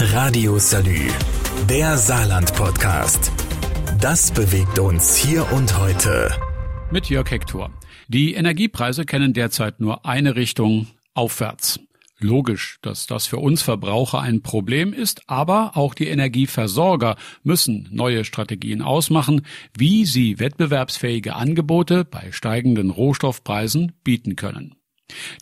Radio Salü, der Saarland-Podcast. Das bewegt uns hier und heute. Mit Jörg Hector. Die Energiepreise kennen derzeit nur eine Richtung, aufwärts. Logisch, dass das für uns Verbraucher ein Problem ist, aber auch die Energieversorger müssen neue Strategien ausmachen, wie sie wettbewerbsfähige Angebote bei steigenden Rohstoffpreisen bieten können.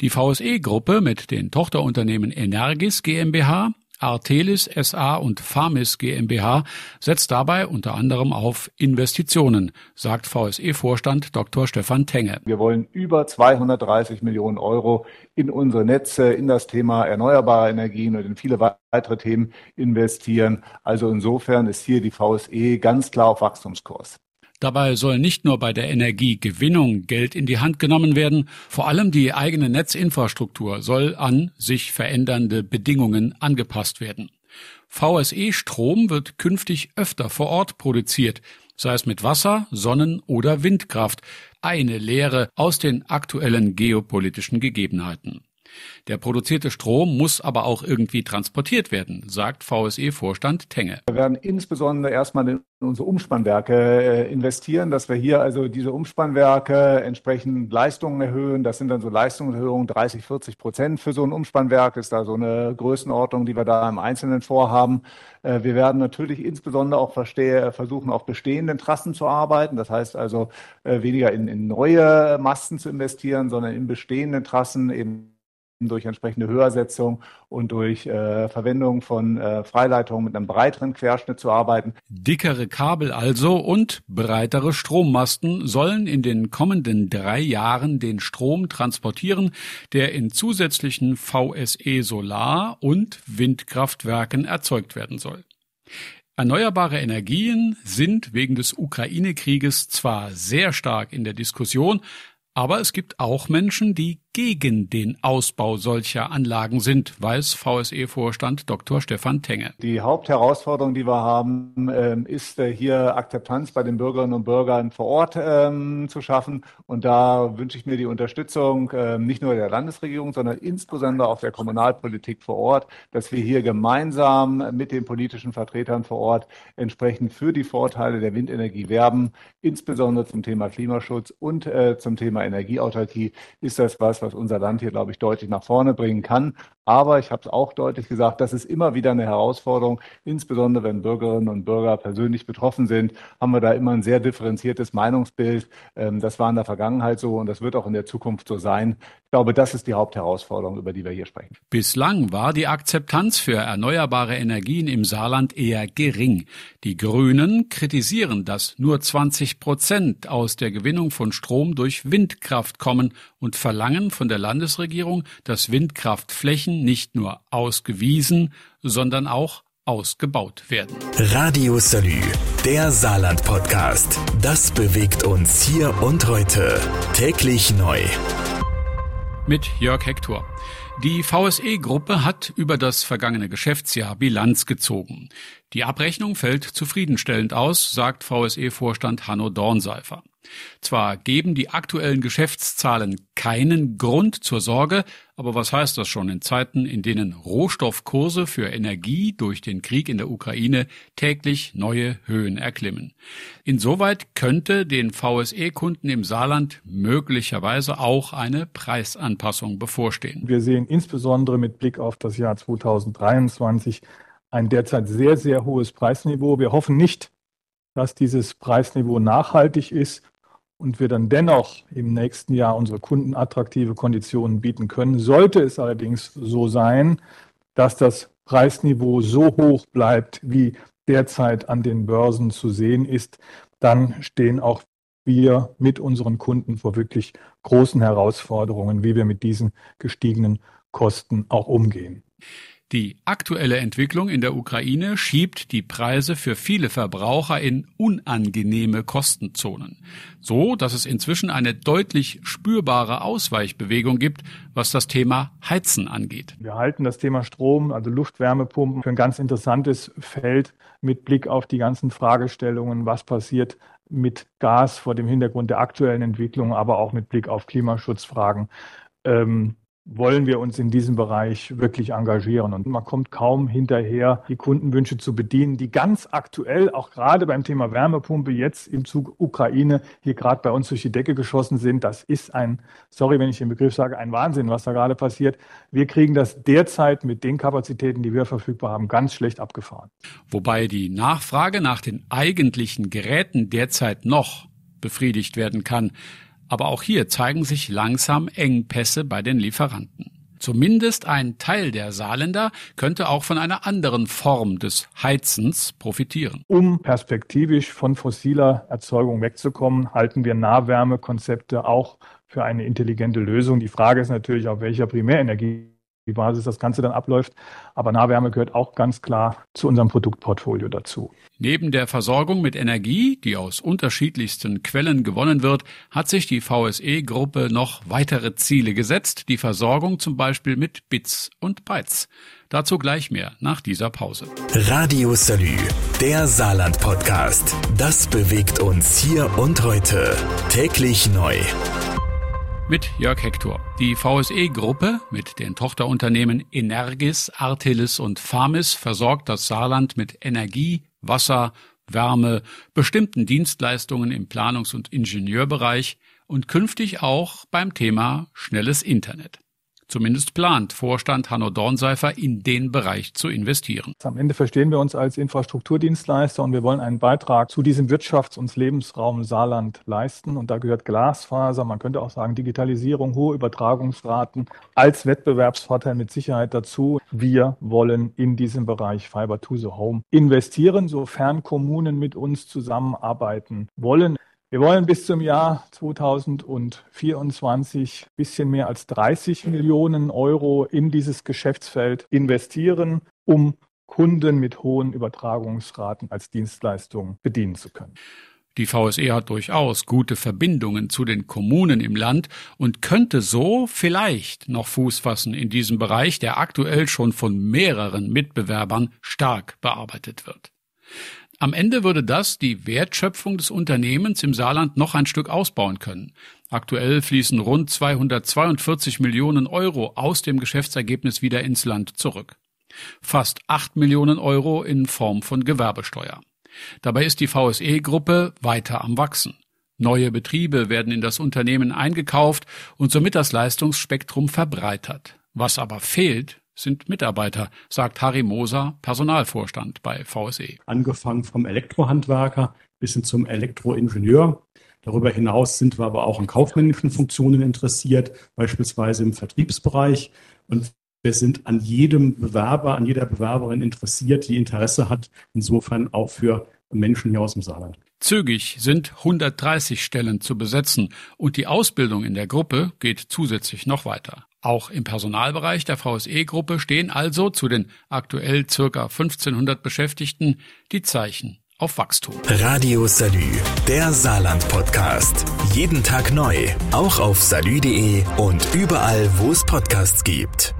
Die VSE-Gruppe mit den Tochterunternehmen Energis GmbH, Artelis SA und Farmis GmbH setzt dabei unter anderem auf Investitionen, sagt VSE-Vorstand Dr. Stefan Tenge. Wir wollen über 230 Millionen Euro in unsere Netze, in das Thema erneuerbare Energien und in viele weitere Themen investieren. Also insofern ist hier die VSE ganz klar auf Wachstumskurs. Dabei soll nicht nur bei der Energiegewinnung Geld in die Hand genommen werden, vor allem die eigene Netzinfrastruktur soll an sich verändernde Bedingungen angepasst werden. VSE-Strom wird künftig öfter vor Ort produziert, sei es mit Wasser, Sonnen- oder Windkraft, eine Lehre aus den aktuellen geopolitischen Gegebenheiten. Der produzierte Strom muss aber auch irgendwie transportiert werden, sagt VSE-Vorstand Tenge. Wir werden insbesondere erstmal in unsere Umspannwerke äh, investieren, dass wir hier also diese Umspannwerke entsprechend Leistungen erhöhen. Das sind dann so Leistungserhöhungen 30, 40 Prozent für so ein Umspannwerk. Ist da so eine Größenordnung, die wir da im Einzelnen vorhaben. Äh, wir werden natürlich insbesondere auch versuchen, auf bestehenden Trassen zu arbeiten. Das heißt also äh, weniger in, in neue Masten zu investieren, sondern in bestehenden Trassen eben durch entsprechende Höhersetzung und durch äh, Verwendung von äh, Freileitungen mit einem breiteren Querschnitt zu arbeiten. Dickere Kabel also und breitere Strommasten sollen in den kommenden drei Jahren den Strom transportieren, der in zusätzlichen VSE Solar- und Windkraftwerken erzeugt werden soll. Erneuerbare Energien sind wegen des Ukraine-Krieges zwar sehr stark in der Diskussion, aber es gibt auch Menschen, die gegen den Ausbau solcher Anlagen sind, weiß VSE-Vorstand Dr. Stefan Tenge. Die Hauptherausforderung, die wir haben, ähm, ist äh, hier Akzeptanz bei den Bürgerinnen und Bürgern vor Ort ähm, zu schaffen. Und da wünsche ich mir die Unterstützung ähm, nicht nur der Landesregierung, sondern insbesondere auch der Kommunalpolitik vor Ort, dass wir hier gemeinsam mit den politischen Vertretern vor Ort entsprechend für die Vorteile der Windenergie werben, insbesondere zum Thema Klimaschutz und äh, zum Thema Energieautarkie ist das was, was unser Land hier, glaube ich, deutlich nach vorne bringen kann. Aber ich habe es auch deutlich gesagt, das ist immer wieder eine Herausforderung, insbesondere wenn Bürgerinnen und Bürger persönlich betroffen sind, haben wir da immer ein sehr differenziertes Meinungsbild. Ähm, das war in der Vergangenheit so und das wird auch in der Zukunft so sein. Ich glaube, das ist die Hauptherausforderung, über die wir hier sprechen. Bislang war die Akzeptanz für erneuerbare Energien im Saarland eher gering. Die Grünen kritisieren, dass nur 20 Prozent aus der Gewinnung von Strom durch Windkraft kommen und verlangen von der Landesregierung, dass Windkraftflächen nicht nur ausgewiesen, sondern auch ausgebaut werden. Radio Salü, der Saarland-Podcast. Das bewegt uns hier und heute. Täglich neu mit Jörg Hector. Die VSE-Gruppe hat über das vergangene Geschäftsjahr Bilanz gezogen. Die Abrechnung fällt zufriedenstellend aus, sagt VSE-Vorstand Hanno Dornseifer. Zwar geben die aktuellen Geschäftszahlen keinen Grund zur Sorge, aber was heißt das schon in Zeiten, in denen Rohstoffkurse für Energie durch den Krieg in der Ukraine täglich neue Höhen erklimmen? Insoweit könnte den VSE-Kunden im Saarland möglicherweise auch eine Preisanpassung bevorstehen. Wir sehen insbesondere mit Blick auf das Jahr 2023 ein derzeit sehr, sehr hohes Preisniveau. Wir hoffen nicht, dass dieses Preisniveau nachhaltig ist und wir dann dennoch im nächsten Jahr unsere Kunden attraktive Konditionen bieten können. Sollte es allerdings so sein, dass das Preisniveau so hoch bleibt, wie derzeit an den Börsen zu sehen ist, dann stehen auch wir mit unseren Kunden vor wirklich großen Herausforderungen, wie wir mit diesen gestiegenen Kosten auch umgehen. Die aktuelle Entwicklung in der Ukraine schiebt die Preise für viele Verbraucher in unangenehme Kostenzonen, so dass es inzwischen eine deutlich spürbare Ausweichbewegung gibt, was das Thema Heizen angeht. Wir halten das Thema Strom, also Luftwärmepumpen, für ein ganz interessantes Feld mit Blick auf die ganzen Fragestellungen, was passiert mit Gas vor dem Hintergrund der aktuellen Entwicklung, aber auch mit Blick auf Klimaschutzfragen. Ähm, wollen wir uns in diesem Bereich wirklich engagieren. Und man kommt kaum hinterher, die Kundenwünsche zu bedienen, die ganz aktuell, auch gerade beim Thema Wärmepumpe, jetzt im Zug Ukraine hier gerade bei uns durch die Decke geschossen sind. Das ist ein, sorry, wenn ich den Begriff sage, ein Wahnsinn, was da gerade passiert. Wir kriegen das derzeit mit den Kapazitäten, die wir verfügbar haben, ganz schlecht abgefahren. Wobei die Nachfrage nach den eigentlichen Geräten derzeit noch befriedigt werden kann. Aber auch hier zeigen sich langsam Engpässe bei den Lieferanten. Zumindest ein Teil der Saarländer könnte auch von einer anderen Form des Heizens profitieren. Um perspektivisch von fossiler Erzeugung wegzukommen, halten wir Nahwärmekonzepte auch für eine intelligente Lösung. Die Frage ist natürlich, auf welcher Primärenergie wie Basis das Ganze dann abläuft. Aber Nahwärme gehört auch ganz klar zu unserem Produktportfolio dazu. Neben der Versorgung mit Energie, die aus unterschiedlichsten Quellen gewonnen wird, hat sich die VSE-Gruppe noch weitere Ziele gesetzt, die Versorgung zum Beispiel mit Bits und Bytes. Dazu gleich mehr nach dieser Pause. Radio Salü, der Saarland-Podcast. Das bewegt uns hier und heute. Täglich neu mit Jörg Hector. Die VSE-Gruppe mit den Tochterunternehmen Energis, Artelis und Farmis versorgt das Saarland mit Energie, Wasser, Wärme, bestimmten Dienstleistungen im Planungs- und Ingenieurbereich und künftig auch beim Thema schnelles Internet. Zumindest plant Vorstand Hanno Dornseifer, in den Bereich zu investieren. Am Ende verstehen wir uns als Infrastrukturdienstleister und wir wollen einen Beitrag zu diesem Wirtschafts- und Lebensraum Saarland leisten. Und da gehört Glasfaser, man könnte auch sagen Digitalisierung, hohe Übertragungsraten als Wettbewerbsvorteil mit Sicherheit dazu. Wir wollen in diesem Bereich Fiber to the Home investieren, sofern Kommunen mit uns zusammenarbeiten wollen. Wir wollen bis zum Jahr 2024 bisschen mehr als 30 Millionen Euro in dieses Geschäftsfeld investieren, um Kunden mit hohen Übertragungsraten als Dienstleistung bedienen zu können. Die VSE hat durchaus gute Verbindungen zu den Kommunen im Land und könnte so vielleicht noch Fuß fassen in diesem Bereich, der aktuell schon von mehreren Mitbewerbern stark bearbeitet wird. Am Ende würde das die Wertschöpfung des Unternehmens im Saarland noch ein Stück ausbauen können. Aktuell fließen rund 242 Millionen Euro aus dem Geschäftsergebnis wieder ins Land zurück. Fast 8 Millionen Euro in Form von Gewerbesteuer. Dabei ist die VSE-Gruppe weiter am Wachsen. Neue Betriebe werden in das Unternehmen eingekauft und somit das Leistungsspektrum verbreitert. Was aber fehlt, sind Mitarbeiter, sagt Harry Moser, Personalvorstand bei VSE. Angefangen vom Elektrohandwerker bis hin zum Elektroingenieur. Darüber hinaus sind wir aber auch an kaufmännischen Funktionen interessiert, beispielsweise im Vertriebsbereich. Und wir sind an jedem Bewerber, an jeder Bewerberin interessiert, die Interesse hat, insofern auch für Menschen hier aus dem Saarland. Zügig sind 130 Stellen zu besetzen und die Ausbildung in der Gruppe geht zusätzlich noch weiter. Auch im Personalbereich der VSE-Gruppe stehen also zu den aktuell circa 1500 Beschäftigten die Zeichen auf Wachstum. Radio Salü, der Saarland-Podcast. Jeden Tag neu, auch auf salü.de und überall, wo es Podcasts gibt.